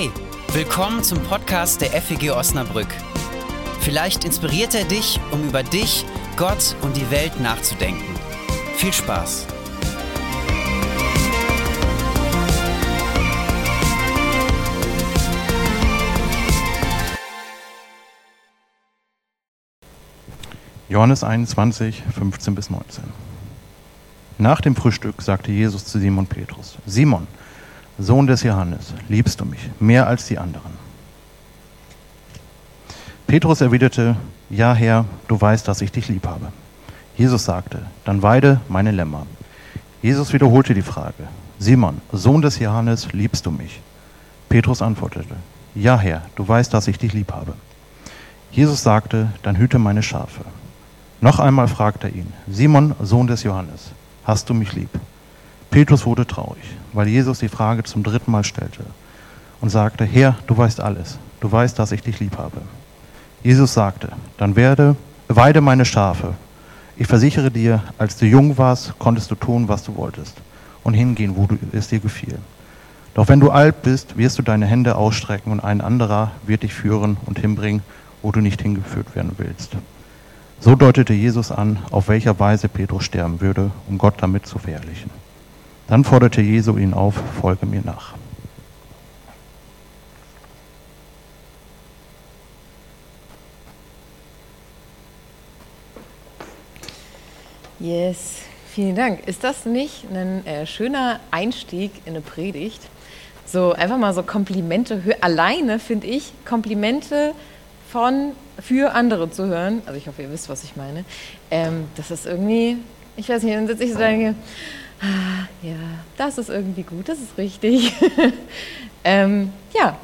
Hey, willkommen zum Podcast der FEG Osnabrück. Vielleicht inspiriert er dich, um über dich, Gott und die Welt nachzudenken. Viel Spaß! Johannes 21, 15 bis 19. Nach dem Frühstück sagte Jesus zu Simon Petrus, Simon, Sohn des Johannes, liebst du mich mehr als die anderen? Petrus erwiderte, Ja, Herr, du weißt, dass ich dich lieb habe. Jesus sagte, dann weide meine Lämmer. Jesus wiederholte die Frage, Simon, Sohn des Johannes, liebst du mich? Petrus antwortete, Ja, Herr, du weißt, dass ich dich lieb habe. Jesus sagte, dann hüte meine Schafe. Noch einmal fragte er ihn, Simon, Sohn des Johannes, hast du mich lieb? Petrus wurde traurig, weil Jesus die Frage zum dritten Mal stellte und sagte, Herr, du weißt alles, du weißt, dass ich dich lieb habe. Jesus sagte, dann werde, weide meine Schafe. Ich versichere dir, als du jung warst, konntest du tun, was du wolltest und hingehen, wo du, es dir gefiel. Doch wenn du alt bist, wirst du deine Hände ausstrecken und ein anderer wird dich führen und hinbringen, wo du nicht hingeführt werden willst. So deutete Jesus an, auf welcher Weise Petrus sterben würde, um Gott damit zu verherrlichen. Dann forderte Jesu ihn auf, folge mir nach. Yes, vielen Dank. Ist das nicht ein äh, schöner Einstieg in eine Predigt? So einfach mal so Komplimente alleine finde ich Komplimente von für andere zu hören. Also ich hoffe, ihr wisst, was ich meine. Ähm, das ist irgendwie, ich weiß nicht, dann sitze ich so da denke, ah, ja, das ist irgendwie gut, das ist richtig. ähm, ja,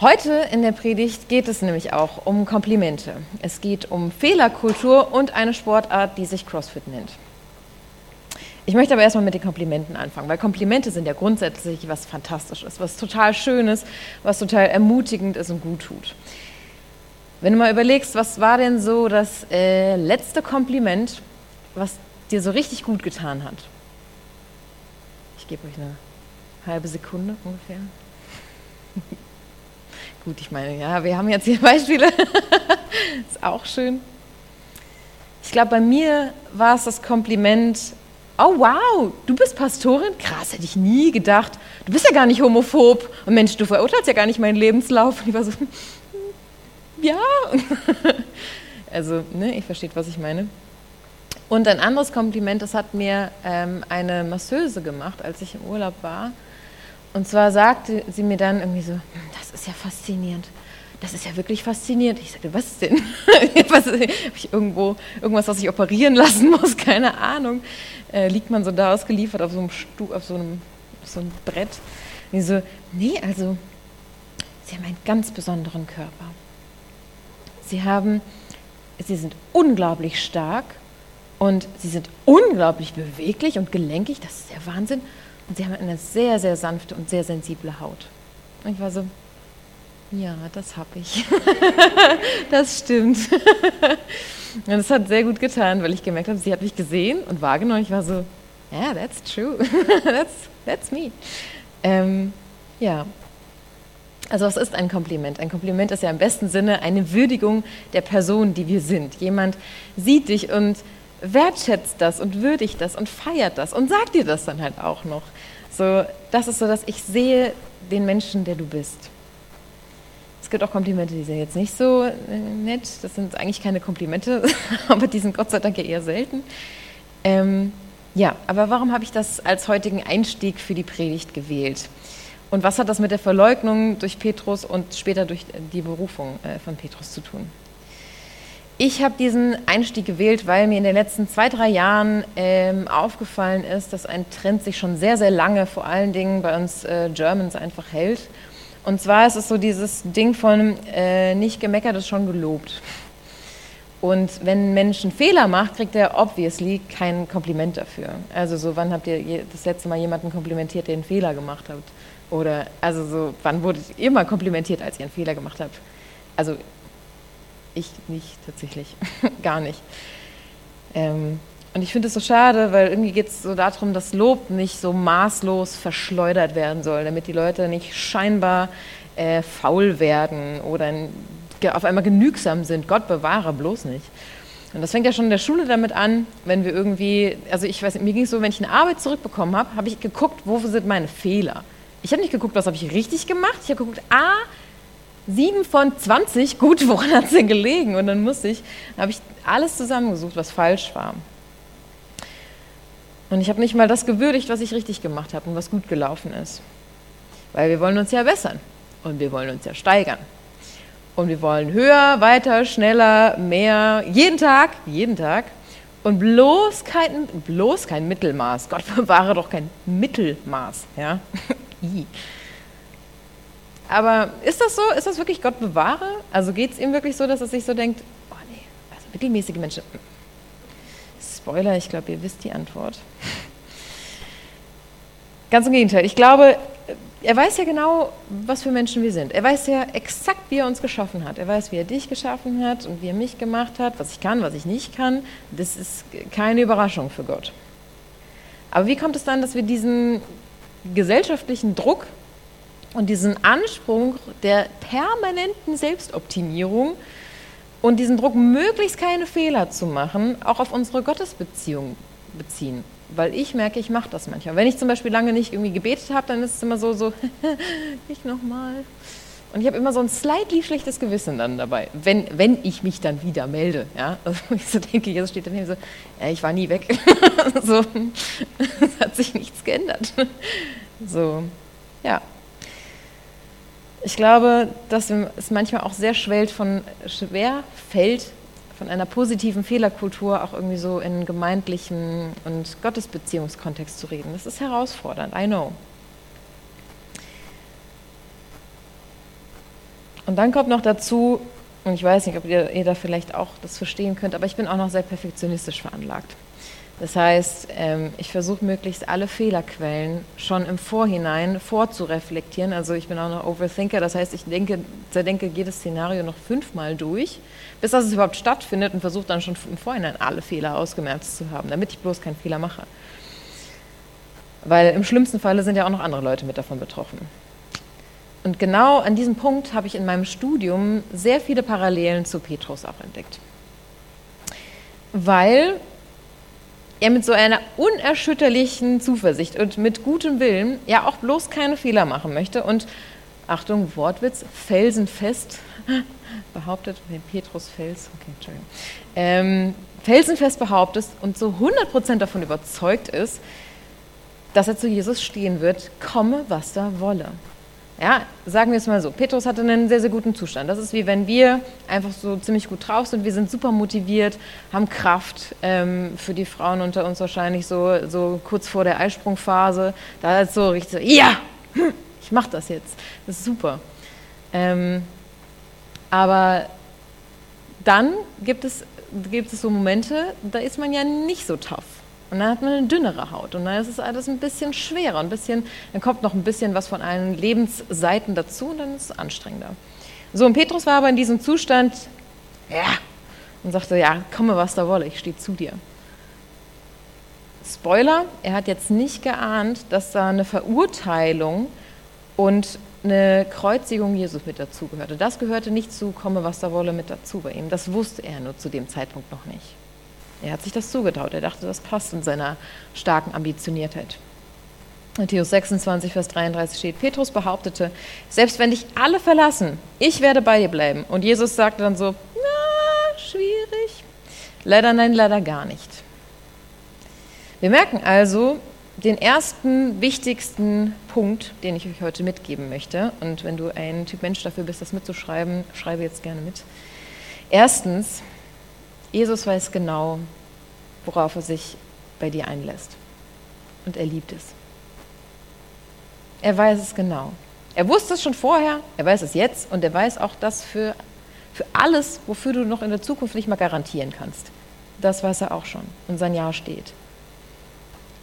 heute in der Predigt geht es nämlich auch um Komplimente. Es geht um Fehlerkultur und eine Sportart, die sich CrossFit nennt. Ich möchte aber erstmal mit den Komplimenten anfangen, weil Komplimente sind ja grundsätzlich was Fantastisches, was total Schönes, was total ermutigend ist und gut tut. Wenn du mal überlegst, was war denn so das äh, letzte Kompliment, was dir so richtig gut getan hat? Ich gebe euch eine halbe Sekunde ungefähr. Gut, ich meine, ja, wir haben jetzt hier Beispiele. ist auch schön. Ich glaube, bei mir war es das Kompliment, oh wow, du bist Pastorin? Krass, hätte ich nie gedacht. Du bist ja gar nicht homophob. Und Mensch, du verurteilst ja gar nicht meinen Lebenslauf. Und ich war so, ja. also, ne, ich verstehe, was ich meine. Und ein anderes Kompliment, das hat mir ähm, eine Masseuse gemacht, als ich im Urlaub war. Und zwar sagte sie mir dann irgendwie so, hm, das ist ja faszinierend. Das ist ja wirklich faszinierend. Ich sagte, was denn? was, Habe ich irgendwo irgendwas, was ich operieren lassen muss? Keine Ahnung. Äh, liegt man so da ausgeliefert auf so einem, Stu auf so einem, auf so einem Brett? Und ich so, nee, also, Sie haben einen ganz besonderen Körper. Sie haben, Sie sind unglaublich stark und sie sind unglaublich beweglich und gelenkig, das ist der Wahnsinn. Und sie haben eine sehr, sehr sanfte und sehr sensible Haut. Und ich war so, ja, das habe ich. das stimmt. und das hat sehr gut getan, weil ich gemerkt habe, sie hat mich gesehen und wahrgenommen. Ich war so, yeah, that's true. that's, that's me. Ähm, ja, also was ist ein Kompliment? Ein Kompliment ist ja im besten Sinne eine Würdigung der Person, die wir sind. Jemand sieht dich und wertschätzt das und würdigt das und feiert das und sagt dir das dann halt auch noch. So, das ist so, dass ich sehe den Menschen, der du bist. Es gibt auch Komplimente, die sind jetzt nicht so äh, nett. Das sind eigentlich keine Komplimente, aber die sind Gott sei Dank eher selten. Ähm, ja, aber warum habe ich das als heutigen Einstieg für die Predigt gewählt? Und was hat das mit der Verleugnung durch Petrus und später durch die Berufung äh, von Petrus zu tun? Ich habe diesen Einstieg gewählt, weil mir in den letzten zwei, drei Jahren ähm, aufgefallen ist, dass ein Trend sich schon sehr, sehr lange, vor allen Dingen bei uns äh, Germans, einfach hält. Und zwar ist es so dieses Ding von äh, nicht gemeckert ist schon gelobt. Und wenn ein Mensch einen Fehler macht, kriegt er obviously kein Kompliment dafür. Also so, wann habt ihr das letzte Mal jemanden komplimentiert, der einen Fehler gemacht hat? Oder also so, wann wurdet ihr mal komplimentiert, als ihr einen Fehler gemacht habt? Also ich nicht tatsächlich, gar nicht. Ähm, und ich finde es so schade, weil irgendwie geht es so darum, dass Lob nicht so maßlos verschleudert werden soll, damit die Leute nicht scheinbar äh, faul werden oder auf einmal genügsam sind. Gott bewahre bloß nicht. Und das fängt ja schon in der Schule damit an, wenn wir irgendwie, also ich weiß, mir ging es so, wenn ich eine Arbeit zurückbekommen habe, habe ich geguckt, wo sind meine Fehler. Ich habe nicht geguckt, was habe ich richtig gemacht. Ich habe geguckt, ah, 7 von 20, gut, woran hat es denn gelegen? Und dann musste ich, habe ich alles zusammengesucht, was falsch war. Und ich habe nicht mal das gewürdigt, was ich richtig gemacht habe und was gut gelaufen ist. Weil wir wollen uns ja bessern und wir wollen uns ja steigern. Und wir wollen höher, weiter, schneller, mehr, jeden Tag, jeden Tag. Und bloß kein, bloß kein Mittelmaß. Gott bewahre doch kein Mittelmaß. Ja? Aber ist das so? Ist das wirklich Gott bewahre? Also geht es ihm wirklich so, dass er sich so denkt, oh nee, also mittelmäßige Menschen. Spoiler, ich glaube, ihr wisst die Antwort. Ganz im Gegenteil. Ich glaube, er weiß ja genau, was für Menschen wir sind. Er weiß ja exakt, wie er uns geschaffen hat. Er weiß, wie er dich geschaffen hat und wie er mich gemacht hat, was ich kann, was ich nicht kann. Das ist keine Überraschung für Gott. Aber wie kommt es dann, dass wir diesen gesellschaftlichen Druck und diesen Anspruch der permanenten Selbstoptimierung und diesen Druck, möglichst keine Fehler zu machen, auch auf unsere Gottesbeziehung beziehen? Weil ich merke, ich mache das manchmal. Wenn ich zum Beispiel lange nicht irgendwie gebetet habe, dann ist es immer so, so, nicht nochmal. Und ich habe immer so ein slightly schlechtes Gewissen dann dabei, wenn, wenn ich mich dann wieder melde. Ja? Also ich so denke, jetzt steht dann hier so, ja, ich war nie weg. so, es hat sich nichts geändert. So, ja. Ich glaube, dass es manchmal auch sehr schwer, fällt, von einer positiven Fehlerkultur auch irgendwie so in gemeindlichen und Gottesbeziehungskontext zu reden. Das ist herausfordernd, I know. Und dann kommt noch dazu, und ich weiß nicht, ob ihr, ihr da vielleicht auch das verstehen könnt, aber ich bin auch noch sehr perfektionistisch veranlagt. Das heißt, ähm, ich versuche möglichst alle Fehlerquellen schon im Vorhinein vorzureflektieren. Also ich bin auch noch Overthinker, das heißt, ich denke, zerdenke jedes Szenario noch fünfmal durch, bis das überhaupt stattfindet und versuche dann schon im Vorhinein alle Fehler ausgemerzt zu haben, damit ich bloß keinen Fehler mache. Weil im schlimmsten Falle sind ja auch noch andere Leute mit davon betroffen. Und genau an diesem Punkt habe ich in meinem Studium sehr viele Parallelen zu Petrus auch entdeckt. Weil er mit so einer unerschütterlichen Zuversicht und mit gutem Willen ja auch bloß keine Fehler machen möchte und, Achtung, Wortwitz, felsenfest behauptet, nee, Petrus Fels, okay, Entschuldigung, ähm, felsenfest behauptet und so 100% davon überzeugt ist, dass er zu Jesus stehen wird, komme, was da wolle. Ja, sagen wir es mal so. Petrus hatte einen sehr, sehr guten Zustand. Das ist wie wenn wir einfach so ziemlich gut drauf sind. Wir sind super motiviert, haben Kraft. Ähm, für die Frauen unter uns wahrscheinlich so, so kurz vor der Eisprungphase. Da ist so richtig so, ja, ich mache das jetzt. Das ist super. Ähm, aber dann gibt es, gibt es so Momente, da ist man ja nicht so tough. Und dann hat man eine dünnere Haut und dann ist es alles ein bisschen schwerer, ein bisschen, dann kommt noch ein bisschen was von allen Lebensseiten dazu und dann ist es anstrengender. So, und Petrus war aber in diesem Zustand, ja, und sagte, ja, komme, was da wolle, ich stehe zu dir. Spoiler, er hat jetzt nicht geahnt, dass da eine Verurteilung und eine Kreuzigung Jesus mit dazugehörte. Das gehörte nicht zu, komme, was da wolle, mit dazu bei ihm. Das wusste er nur zu dem Zeitpunkt noch nicht. Er hat sich das zugetraut. Er dachte, das passt in seiner starken Ambitioniertheit. Matthäus 26, Vers 33 steht, Petrus behauptete, selbst wenn dich alle verlassen, ich werde bei dir bleiben. Und Jesus sagte dann so, na, schwierig. Leider nein, leider gar nicht. Wir merken also den ersten wichtigsten Punkt, den ich euch heute mitgeben möchte. Und wenn du ein Typ Mensch dafür bist, das mitzuschreiben, schreibe jetzt gerne mit. Erstens, Jesus weiß genau, worauf er sich bei dir einlässt. Und er liebt es. Er weiß es genau. Er wusste es schon vorher, er weiß es jetzt und er weiß auch das für, für alles, wofür du noch in der Zukunft nicht mal garantieren kannst. Das weiß er auch schon und sein Ja steht.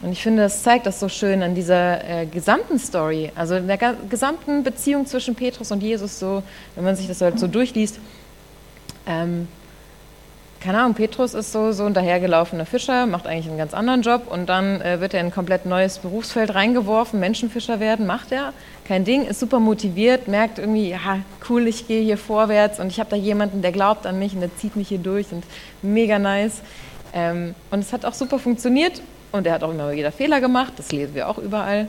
Und ich finde, das zeigt das so schön an dieser äh, gesamten Story, also in der gesamten Beziehung zwischen Petrus und Jesus, so, wenn man sich das halt so durchliest. Ähm, keine Ahnung, Petrus ist so, so ein dahergelaufener Fischer, macht eigentlich einen ganz anderen Job und dann äh, wird er in ein komplett neues Berufsfeld reingeworfen, Menschenfischer werden, macht er, kein Ding, ist super motiviert, merkt irgendwie, ja, cool, ich gehe hier vorwärts und ich habe da jemanden, der glaubt an mich und der zieht mich hier durch und mega nice. Ähm, und es hat auch super funktioniert und er hat auch immer wieder Fehler gemacht, das lesen wir auch überall.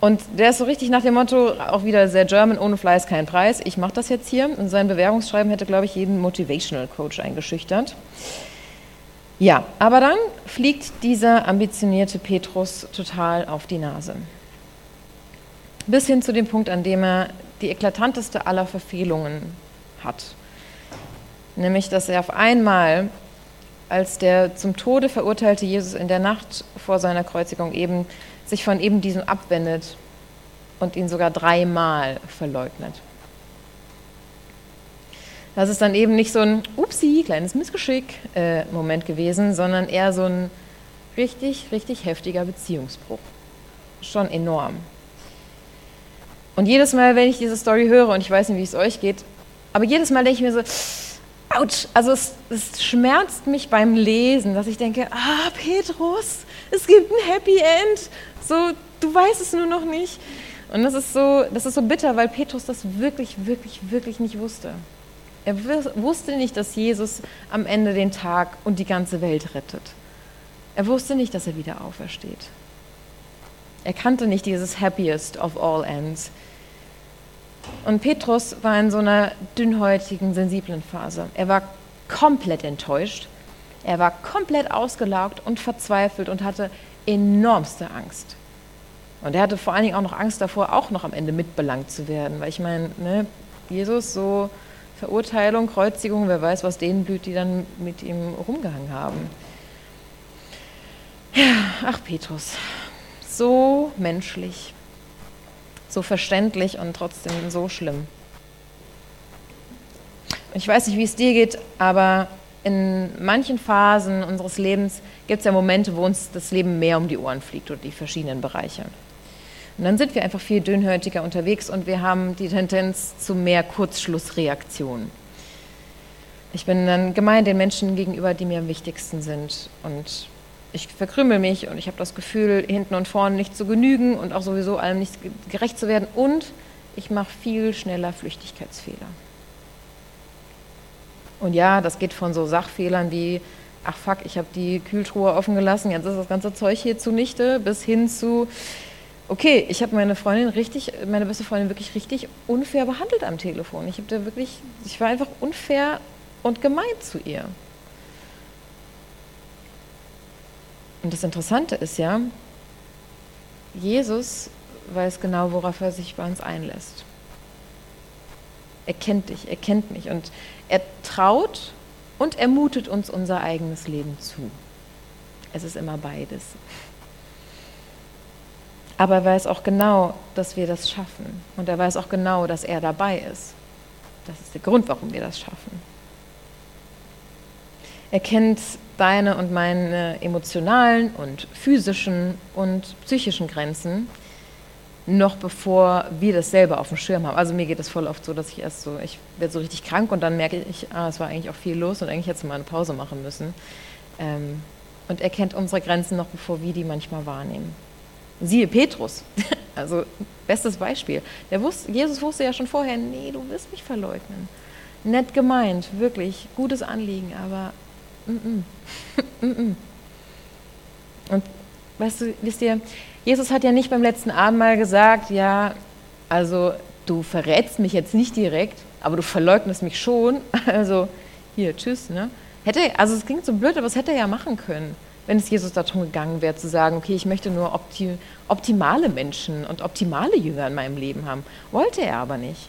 Und der ist so richtig nach dem Motto, auch wieder sehr German, ohne Fleiß kein Preis. Ich mache das jetzt hier. Und sein Bewerbungsschreiben hätte, glaube ich, jeden Motivational Coach eingeschüchtert. Ja, aber dann fliegt dieser ambitionierte Petrus total auf die Nase. Bis hin zu dem Punkt, an dem er die eklatanteste aller Verfehlungen hat. Nämlich, dass er auf einmal, als der zum Tode verurteilte Jesus in der Nacht vor seiner Kreuzigung eben sich von eben diesem abwendet und ihn sogar dreimal verleugnet. Das ist dann eben nicht so ein Upsi, kleines Missgeschick äh, gewesen, sondern eher so ein richtig, richtig heftiger Beziehungsbruch. Schon enorm. Und jedes Mal, wenn ich diese Story höre, und ich weiß nicht, wie es euch geht, aber jedes Mal denke ich mir so, ouch, also es, es schmerzt mich beim Lesen, dass ich denke, ah, Petrus, es gibt ein Happy End. So, du weißt es nur noch nicht. Und das ist so, das ist so bitter, weil Petrus das wirklich, wirklich, wirklich nicht wusste. Er wusste nicht, dass Jesus am Ende den Tag und die ganze Welt rettet. Er wusste nicht, dass er wieder aufersteht. Er kannte nicht dieses Happiest of all ends. Und Petrus war in so einer dünnhäutigen, sensiblen Phase. Er war komplett enttäuscht. Er war komplett ausgelaugt und verzweifelt und hatte enormste Angst. Und er hatte vor allen Dingen auch noch Angst davor, auch noch am Ende mitbelangt zu werden. Weil ich meine, ne, Jesus, so Verurteilung, Kreuzigung, wer weiß, was denen blüht, die dann mit ihm rumgehangen haben. Ja, ach Petrus, so menschlich, so verständlich und trotzdem so schlimm. Ich weiß nicht, wie es dir geht, aber in manchen Phasen unseres Lebens gibt es ja Momente, wo uns das Leben mehr um die Ohren fliegt oder die verschiedenen Bereiche. Und dann sind wir einfach viel dünnhäutiger unterwegs und wir haben die Tendenz zu mehr Kurzschlussreaktionen. Ich bin dann gemein den Menschen gegenüber, die mir am wichtigsten sind. Und ich verkrümmel mich und ich habe das Gefühl, hinten und vorne nicht zu genügen und auch sowieso allem nicht gerecht zu werden. Und ich mache viel schneller Flüchtigkeitsfehler. Und ja, das geht von so Sachfehlern wie, ach fuck, ich habe die Kühltruhe offen gelassen, jetzt ist das ganze Zeug hier zunichte, bis hin zu, okay, ich habe meine Freundin richtig, meine beste Freundin wirklich richtig unfair behandelt am Telefon. Ich habe da wirklich, ich war einfach unfair und gemein zu ihr. Und das Interessante ist ja, Jesus weiß genau, worauf er sich bei uns einlässt. Er kennt dich, er kennt mich und er traut und er mutet uns unser eigenes Leben zu. Es ist immer beides. Aber er weiß auch genau, dass wir das schaffen. Und er weiß auch genau, dass er dabei ist. Das ist der Grund, warum wir das schaffen. Er kennt deine und meine emotionalen und physischen und psychischen Grenzen noch bevor wir das selber auf dem Schirm haben. Also mir geht es voll oft so, dass ich erst so, ich werde so richtig krank und dann merke ich, ah, es war eigentlich auch viel los und eigentlich hätte mal eine Pause machen müssen. Ähm, und er kennt unsere Grenzen noch, bevor wir die manchmal wahrnehmen. Siehe Petrus, also bestes Beispiel. Der wusste, Jesus wusste ja schon vorher, nee, du wirst mich verleugnen. Nett gemeint, wirklich, gutes Anliegen, aber und weißt du, wisst ihr, Jesus hat ja nicht beim letzten Abendmahl gesagt, ja, also du verrätst mich jetzt nicht direkt, aber du verleugnest mich schon. Also hier, tschüss. Ne? Hätte, also es klingt so blöd, aber es hätte er ja machen können, wenn es Jesus darum gegangen wäre, zu sagen, okay, ich möchte nur opti optimale Menschen und optimale Jünger in meinem Leben haben. Wollte er aber nicht.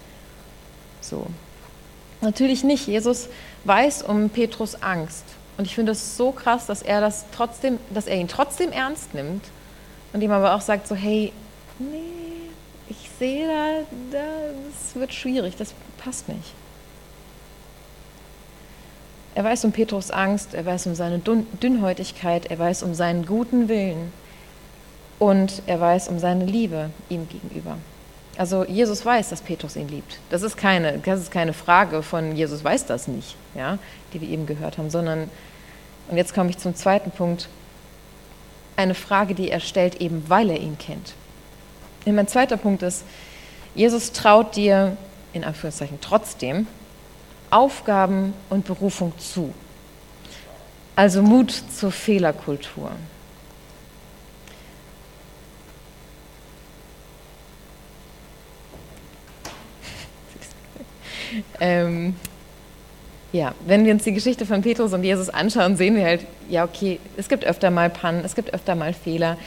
So. Natürlich nicht. Jesus weiß um Petrus Angst. Und ich finde es so krass, dass er das trotzdem, dass er ihn trotzdem ernst nimmt und ihm aber auch sagt so, hey, nee, ich sehe da, da, das wird schwierig, das passt nicht. Er weiß um Petrus Angst, er weiß um seine Dünnhäutigkeit, er weiß um seinen guten Willen und er weiß um seine Liebe ihm gegenüber. Also Jesus weiß, dass Petrus ihn liebt. Das ist keine, das ist keine Frage von Jesus weiß das nicht, ja, die wir eben gehört haben, sondern, und jetzt komme ich zum zweiten Punkt, eine Frage, die er stellt, eben weil er ihn kennt. Und mein zweiter Punkt ist, Jesus traut dir, in Anführungszeichen trotzdem, Aufgaben und Berufung zu. Also Mut zur Fehlerkultur. ähm, ja, wenn wir uns die Geschichte von Petrus und Jesus anschauen, sehen wir halt, ja, okay, es gibt öfter mal Pannen, es gibt öfter mal Fehler.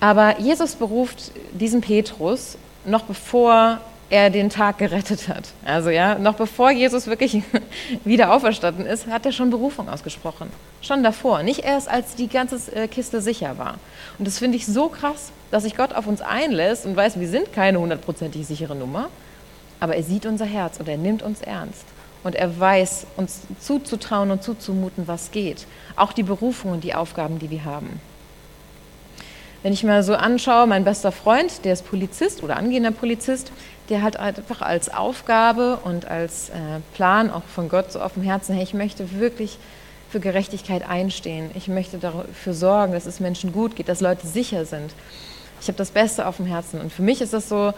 Aber Jesus beruft diesen Petrus noch bevor er den Tag gerettet hat. Also ja, noch bevor Jesus wirklich wieder auferstanden ist, hat er schon Berufung ausgesprochen. Schon davor, nicht erst als die ganze äh, Kiste sicher war. Und das finde ich so krass, dass sich Gott auf uns einlässt und weiß, wir sind keine hundertprozentig sichere Nummer, aber er sieht unser Herz und er nimmt uns ernst. Und er weiß, uns zuzutrauen und zuzumuten, was geht. Auch die Berufung und die Aufgaben, die wir haben. Wenn ich mir so anschaue, mein bester Freund, der ist Polizist oder angehender Polizist, der hat einfach als Aufgabe und als äh, Plan auch von Gott so auf dem Herzen, hey, ich möchte wirklich für Gerechtigkeit einstehen. Ich möchte dafür sorgen, dass es Menschen gut geht, dass Leute sicher sind. Ich habe das Beste auf dem Herzen. Und für mich ist das so,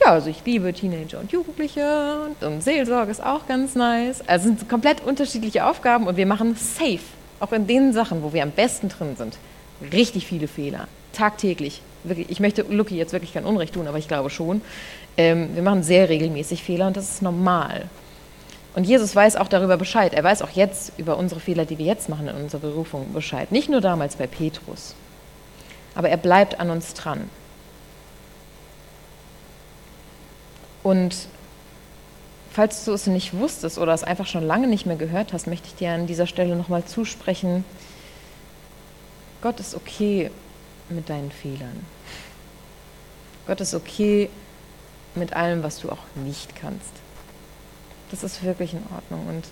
ja, also ich liebe Teenager und Jugendliche und Seelsorge ist auch ganz nice. Also sind komplett unterschiedliche Aufgaben und wir machen safe, auch in den Sachen, wo wir am besten drin sind, richtig viele Fehler, tagtäglich. Wirklich, ich möchte Lucky jetzt wirklich kein Unrecht tun, aber ich glaube schon. Ähm, wir machen sehr regelmäßig Fehler und das ist normal. Und Jesus weiß auch darüber Bescheid. Er weiß auch jetzt über unsere Fehler, die wir jetzt machen in unserer Berufung, Bescheid. Nicht nur damals bei Petrus. Aber er bleibt an uns dran. Und falls du es nicht wusstest oder es einfach schon lange nicht mehr gehört hast, möchte ich dir an dieser Stelle nochmal zusprechen, Gott ist okay mit deinen Fehlern. Gott ist okay mit allem, was du auch nicht kannst. Das ist wirklich in Ordnung. Und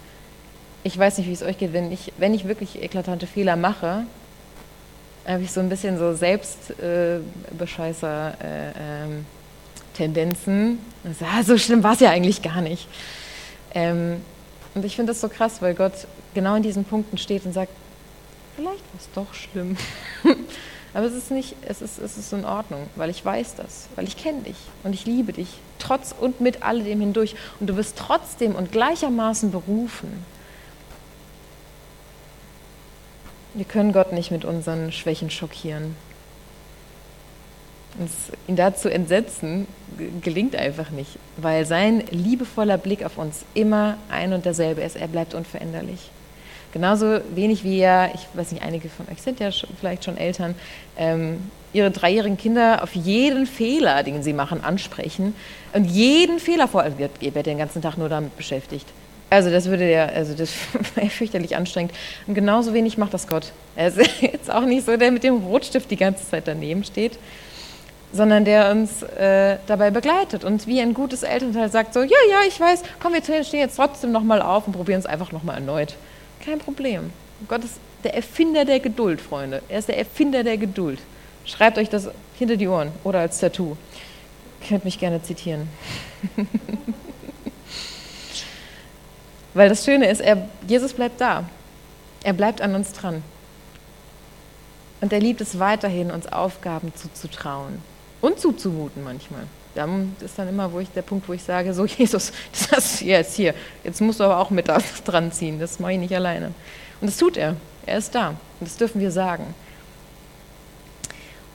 ich weiß nicht, wie es euch geht, wenn ich, wenn ich wirklich eklatante Fehler mache, habe ich so ein bisschen so Selbstbescheißer äh, äh, Tendenzen. Also, ah, so schlimm war es ja eigentlich gar nicht. Ähm, und ich finde das so krass, weil Gott genau in diesen Punkten steht und sagt, vielleicht war es doch schlimm. Aber es ist nicht, es ist, es ist in Ordnung, weil ich weiß das, weil ich kenne dich und ich liebe dich, trotz und mit alledem hindurch. Und du wirst trotzdem und gleichermaßen berufen. Wir können Gott nicht mit unseren Schwächen schockieren. Ihn dazu entsetzen, gelingt einfach nicht, weil sein liebevoller Blick auf uns immer ein und derselbe ist. Er bleibt unveränderlich. Genauso wenig wie er, ich weiß nicht, einige von euch sind ja schon, vielleicht schon Eltern, ähm, ihre dreijährigen Kinder auf jeden Fehler, den sie machen, ansprechen und jeden Fehler vor, also ihr werdet den ganzen Tag nur damit beschäftigt. Also das würde ja, also das wäre fürchterlich anstrengend. Und genauso wenig macht das Gott. Er ist jetzt auch nicht so, der mit dem Rotstift die ganze Zeit daneben steht, sondern der uns äh, dabei begleitet und wie ein gutes Elternteil sagt so, ja, ja, ich weiß, komm, wir stehen jetzt trotzdem nochmal auf und probieren es einfach nochmal erneut. Kein Problem. Gott ist der Erfinder der Geduld, Freunde. Er ist der Erfinder der Geduld. Schreibt euch das hinter die Ohren oder als Tattoo. Ihr könnt mich gerne zitieren. Weil das Schöne ist, er, Jesus bleibt da. Er bleibt an uns dran. Und er liebt es weiterhin, uns Aufgaben zuzutrauen und zuzumuten manchmal. Dann ist dann immer wo ich, der Punkt, wo ich sage, so Jesus, das ist jetzt hier, jetzt musst du aber auch mit dran ziehen, das mache ich nicht alleine. Und das tut er, er ist da und das dürfen wir sagen.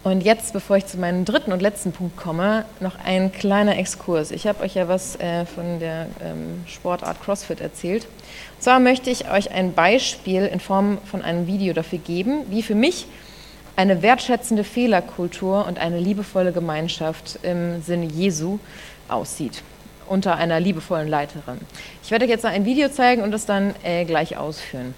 Und jetzt, bevor ich zu meinem dritten und letzten Punkt komme, noch ein kleiner Exkurs. Ich habe euch ja was äh, von der ähm, Sportart CrossFit erzählt. Und zwar möchte ich euch ein Beispiel in Form von einem Video dafür geben, wie für mich eine wertschätzende Fehlerkultur und eine liebevolle Gemeinschaft im Sinne Jesu aussieht, unter einer liebevollen Leiterin. Ich werde euch jetzt ein Video zeigen und das dann äh, gleich ausführen.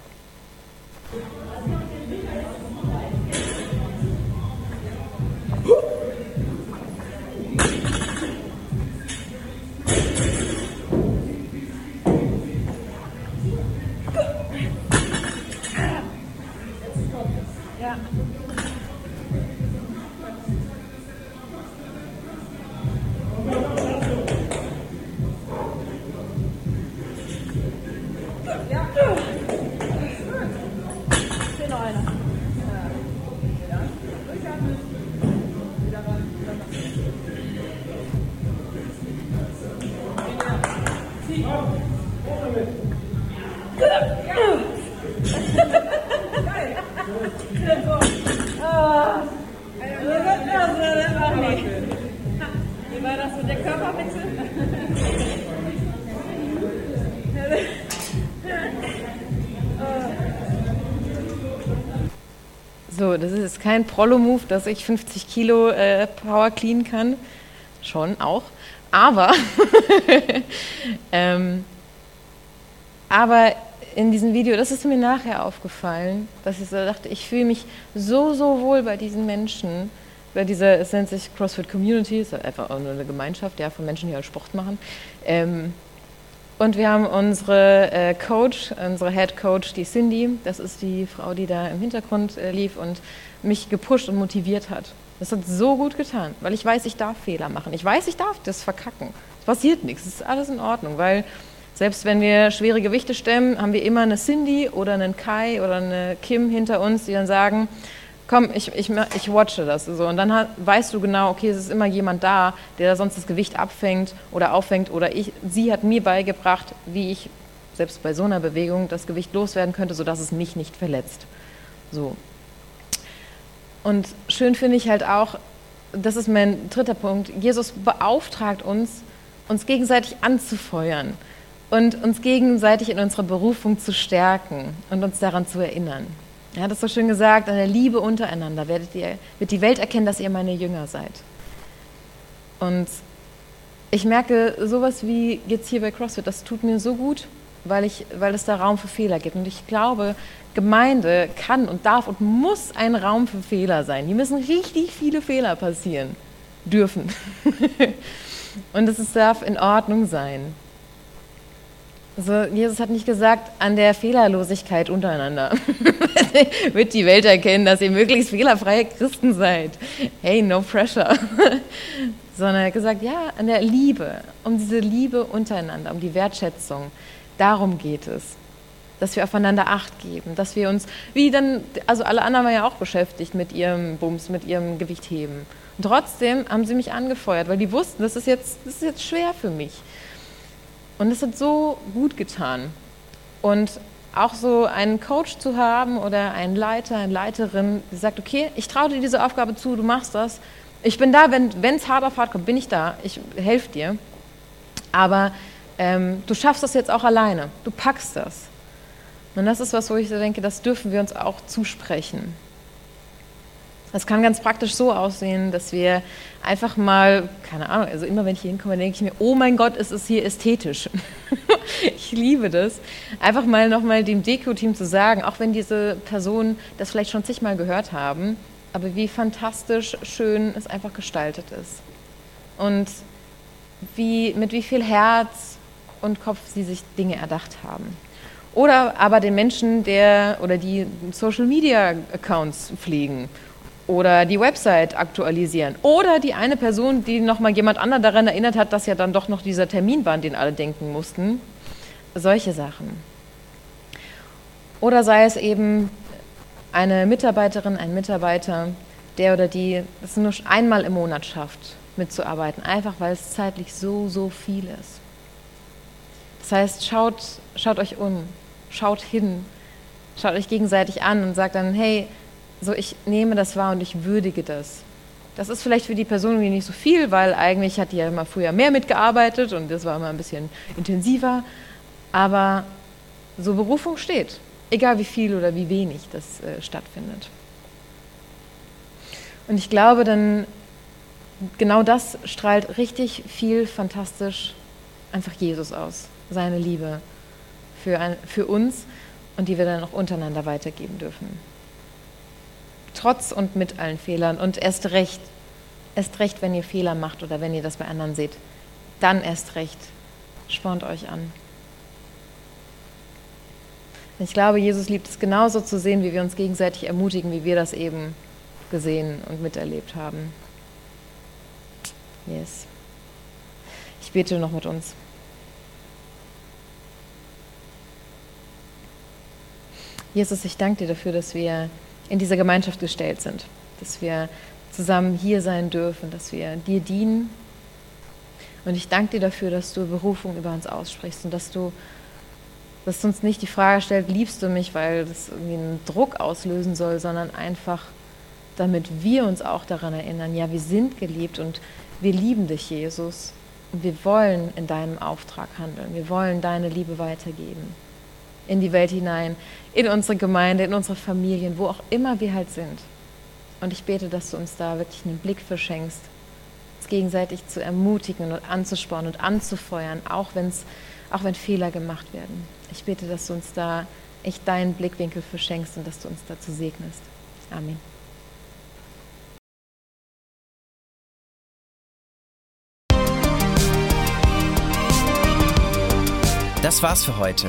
Kein Prollo-Move, dass ich 50 Kilo äh, Power clean kann. Schon auch. Aber, ähm, aber in diesem Video, das ist mir nachher aufgefallen, dass ich so dachte, ich fühle mich so, so wohl bei diesen Menschen, bei dieser, es nennt sich CrossFit Community, ist einfach auch nur eine Gemeinschaft ja, von Menschen, die halt Sport machen. Ähm, und wir haben unsere äh, Coach, unsere Head Coach, die Cindy, das ist die Frau, die da im Hintergrund äh, lief und mich gepusht und motiviert hat. Das hat so gut getan, weil ich weiß, ich darf Fehler machen. Ich weiß, ich darf das verkacken. Es passiert nichts, es ist alles in Ordnung, weil selbst wenn wir schwere Gewichte stemmen, haben wir immer eine Cindy oder einen Kai oder eine Kim hinter uns, die dann sagen, komm, ich, ich, ich watche das. So. Und dann hat, weißt du genau, okay, es ist immer jemand da, der sonst das Gewicht abfängt oder auffängt. Oder ich, sie hat mir beigebracht, wie ich selbst bei so einer Bewegung das Gewicht loswerden könnte, sodass es mich nicht verletzt. So. Und schön finde ich halt auch, das ist mein dritter Punkt, Jesus beauftragt uns, uns gegenseitig anzufeuern und uns gegenseitig in unserer Berufung zu stärken und uns daran zu erinnern. Er hat es so schön gesagt, an der Liebe untereinander werdet ihr, wird die Welt erkennen, dass ihr meine Jünger seid. Und ich merke sowas wie jetzt hier bei CrossFit, das tut mir so gut, weil, ich, weil es da Raum für Fehler gibt. Und ich glaube, Gemeinde kann und darf und muss ein Raum für Fehler sein. Hier müssen richtig viele Fehler passieren dürfen. und es darf in Ordnung sein. Also Jesus hat nicht gesagt, an der Fehlerlosigkeit untereinander wird die Welt erkennen, dass ihr möglichst fehlerfreie Christen seid. Hey, no pressure. Sondern er hat gesagt, ja, an der Liebe, um diese Liebe untereinander, um die Wertschätzung. Darum geht es. Dass wir aufeinander Acht geben, dass wir uns, wie dann, also alle anderen waren ja auch beschäftigt mit ihrem Bums, mit ihrem Gewichtheben. Und trotzdem haben sie mich angefeuert, weil die wussten, das ist jetzt, das ist jetzt schwer für mich. Und es hat so gut getan. Und auch so einen Coach zu haben oder einen Leiter, eine Leiterin, die sagt, okay, ich traue dir diese Aufgabe zu, du machst das. Ich bin da, wenn es hart auf hart kommt, bin ich da, ich helfe dir. Aber ähm, du schaffst das jetzt auch alleine, du packst das. Und das ist was, wo ich so denke, das dürfen wir uns auch zusprechen. Das kann ganz praktisch so aussehen, dass wir einfach mal, keine Ahnung, also immer wenn ich hier hinkomme, denke ich mir, oh mein Gott, ist es hier ästhetisch. ich liebe das. Einfach mal nochmal dem Deko-Team zu sagen, auch wenn diese Personen das vielleicht schon zigmal gehört haben, aber wie fantastisch schön es einfach gestaltet ist. Und wie, mit wie viel Herz und Kopf sie sich Dinge erdacht haben. Oder aber den Menschen, der oder die Social Media Accounts pflegen oder die Website aktualisieren oder die eine Person, die noch mal jemand anderen daran erinnert hat, dass ja dann doch noch dieser Termin war, an den alle denken mussten. Solche Sachen. Oder sei es eben eine Mitarbeiterin, ein Mitarbeiter, der oder die es nur einmal im Monat schafft, mitzuarbeiten, einfach weil es zeitlich so, so viel ist. Das heißt, schaut, schaut euch um, schaut hin, schaut euch gegenseitig an und sagt dann, hey, so ich nehme das wahr und ich würdige das. Das ist vielleicht für die Person nicht so viel, weil eigentlich hat die ja immer früher mehr mitgearbeitet und das war immer ein bisschen intensiver. Aber so Berufung steht, egal wie viel oder wie wenig das äh, stattfindet. Und ich glaube, dann genau das strahlt richtig viel fantastisch einfach Jesus aus, seine Liebe für, ein, für uns und die wir dann auch untereinander weitergeben dürfen trotz und mit allen Fehlern und erst recht, erst recht, wenn ihr Fehler macht oder wenn ihr das bei anderen seht, dann erst recht, spornt euch an. Ich glaube, Jesus liebt es genauso zu sehen, wie wir uns gegenseitig ermutigen, wie wir das eben gesehen und miterlebt haben. Yes. Ich bete noch mit uns. Jesus, ich danke dir dafür, dass wir in dieser Gemeinschaft gestellt sind, dass wir zusammen hier sein dürfen, dass wir dir dienen Und ich danke dir dafür, dass du Berufung über uns aussprichst und dass du, dass uns nicht die Frage stellt, liebst du mich, weil das irgendwie einen Druck auslösen soll, sondern einfach, damit wir uns auch daran erinnern, ja, wir sind geliebt und wir lieben dich, Jesus. Und wir wollen in deinem Auftrag handeln. Wir wollen deine Liebe weitergeben. In die Welt hinein, in unsere Gemeinde, in unsere Familien, wo auch immer wir halt sind. Und ich bete, dass du uns da wirklich einen Blick für schenkst, uns gegenseitig zu ermutigen und anzuspornen und anzufeuern, auch, wenn's, auch wenn Fehler gemacht werden. Ich bete, dass du uns da echt deinen Blickwinkel für schenkst und dass du uns dazu segnest. Amen. Das war's für heute.